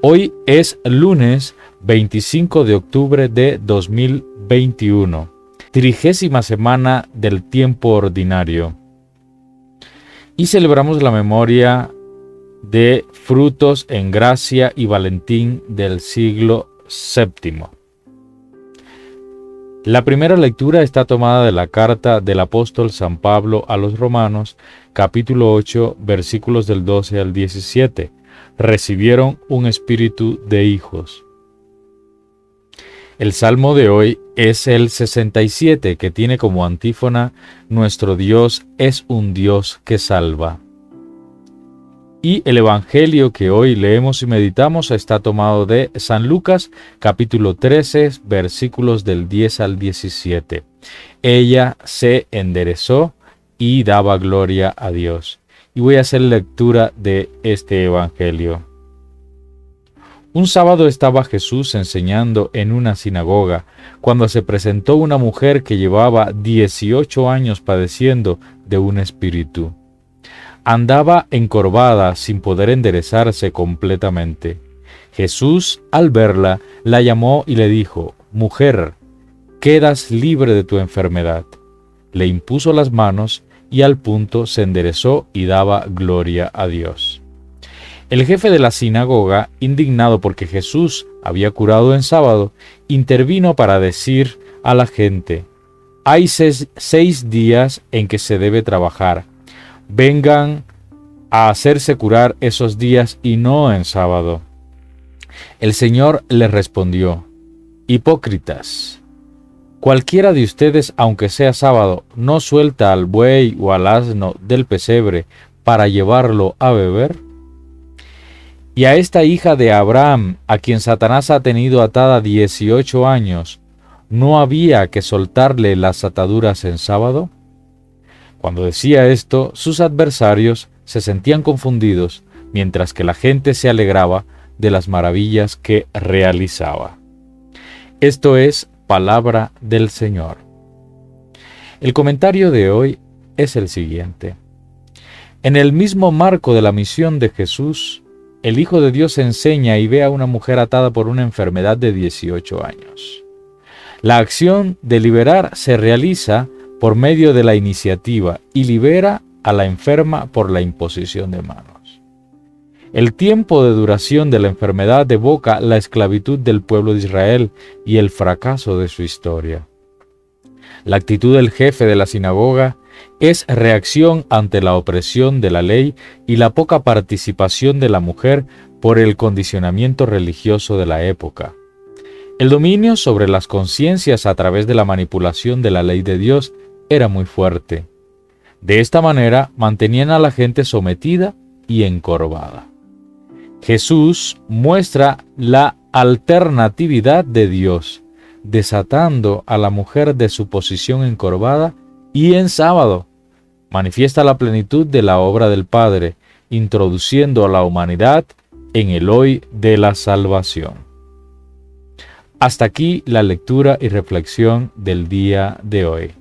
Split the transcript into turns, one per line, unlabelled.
Hoy es lunes 25 de octubre de 2021, trigésima semana del tiempo ordinario. Y celebramos la memoria de frutos en gracia y Valentín del siglo VII. La primera lectura está tomada de la carta del apóstol San Pablo a los Romanos, capítulo 8, versículos del 12 al 17 recibieron un espíritu de hijos. El salmo de hoy es el 67 que tiene como antífona Nuestro Dios es un Dios que salva. Y el Evangelio que hoy leemos y meditamos está tomado de San Lucas capítulo 13 versículos del 10 al 17. Ella se enderezó y daba gloria a Dios y voy a hacer lectura de este Evangelio. Un sábado estaba Jesús enseñando en una sinagoga cuando se presentó una mujer que llevaba 18 años padeciendo de un espíritu. Andaba encorvada sin poder enderezarse completamente. Jesús, al verla, la llamó y le dijo, Mujer, quedas libre de tu enfermedad. Le impuso las manos y al punto se enderezó y daba gloria a Dios. El jefe de la sinagoga, indignado porque Jesús había curado en sábado, intervino para decir a la gente, hay seis, días en que se debe trabajar, vengan a hacerse curar esos días y no en sábado. El Señor le respondió, Hipócritas, Cualquiera de ustedes, aunque sea sábado, no suelta al buey o al asno del pesebre para llevarlo a beber. Y a esta hija de Abraham, a quien Satanás ha tenido atada 18 años, ¿no había que soltarle las ataduras en sábado? Cuando decía esto, sus adversarios se sentían confundidos, mientras que la gente se alegraba de las maravillas que realizaba. Esto es palabra del Señor. El comentario de hoy es el siguiente. En el mismo marco de la misión de Jesús, el Hijo de Dios enseña y ve a una mujer atada por una enfermedad de 18 años. La acción de liberar se realiza por medio de la iniciativa y libera a la enferma por la imposición de manos. El tiempo de duración de la enfermedad evoca la esclavitud del pueblo de Israel y el fracaso de su historia. La actitud del jefe de la sinagoga es reacción ante la opresión de la ley y la poca participación de la mujer por el condicionamiento religioso de la época. El dominio sobre las conciencias a través de la manipulación de la ley de Dios era muy fuerte. De esta manera mantenían a la gente sometida y encorvada. Jesús muestra la alternatividad de Dios, desatando a la mujer de su posición encorvada y en sábado. Manifiesta la plenitud de la obra del Padre, introduciendo a la humanidad en el hoy de la salvación. Hasta aquí la lectura y reflexión del día de hoy.